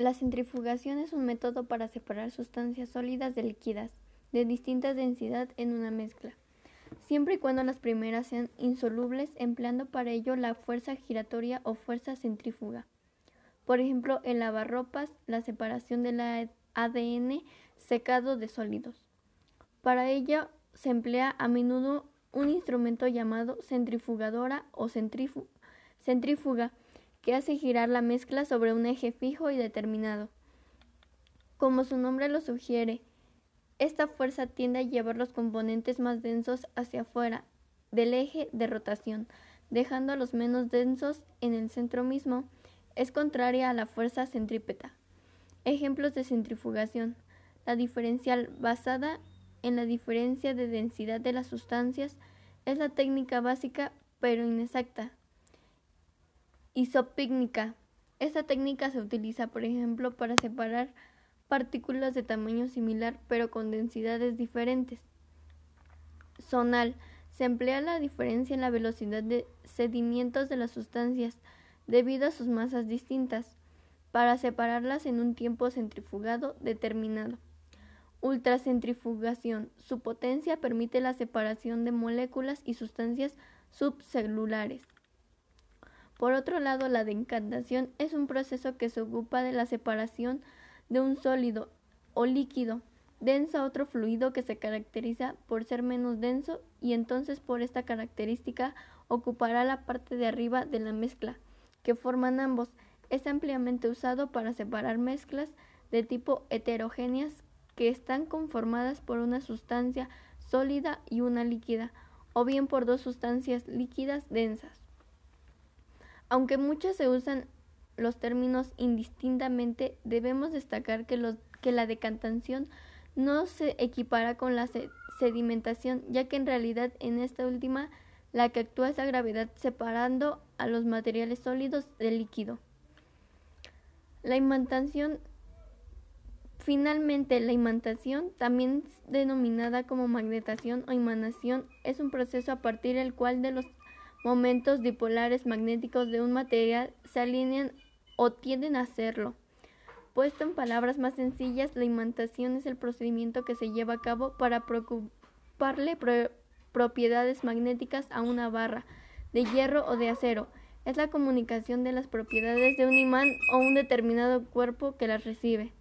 La centrifugación es un método para separar sustancias sólidas de líquidas de distinta densidad en una mezcla, siempre y cuando las primeras sean insolubles, empleando para ello la fuerza giratoria o fuerza centrífuga. Por ejemplo, el lavarropas, la separación del ADN secado de sólidos. Para ello se emplea a menudo un instrumento llamado centrifugadora o centrífuga que hace girar la mezcla sobre un eje fijo y determinado. Como su nombre lo sugiere, esta fuerza tiende a llevar los componentes más densos hacia afuera del eje de rotación, dejando a los menos densos en el centro mismo. Es contraria a la fuerza centrípeta. Ejemplos de centrifugación. La diferencial basada en la diferencia de densidad de las sustancias es la técnica básica pero inexacta isopícnica. Esta técnica se utiliza, por ejemplo, para separar partículas de tamaño similar pero con densidades diferentes. Zonal. Se emplea la diferencia en la velocidad de sedimientos de las sustancias debido a sus masas distintas para separarlas en un tiempo centrifugado determinado. Ultracentrifugación. Su potencia permite la separación de moléculas y sustancias subcelulares. Por otro lado, la decantación es un proceso que se ocupa de la separación de un sólido o líquido denso a otro fluido que se caracteriza por ser menos denso y entonces por esta característica ocupará la parte de arriba de la mezcla que forman ambos. Es ampliamente usado para separar mezclas de tipo heterogéneas que están conformadas por una sustancia sólida y una líquida, o bien por dos sustancias líquidas densas. Aunque muchos se usan los términos indistintamente, debemos destacar que, la decantación no se equipara con la sedimentación, ya que en realidad en esta última la que actúa es la gravedad separando a los materiales sólidos del líquido. La imantación Finalmente, la imantación, también denominada como magnetación o imanación, es un proceso a partir del cual de los momentos dipolares magnéticos de un material se alinean o tienden a hacerlo. Puesto en palabras más sencillas, la imantación es el procedimiento que se lleva a cabo para preocuparle propiedades magnéticas a una barra de hierro o de acero. Es la comunicación de las propiedades de un imán o un determinado cuerpo que las recibe.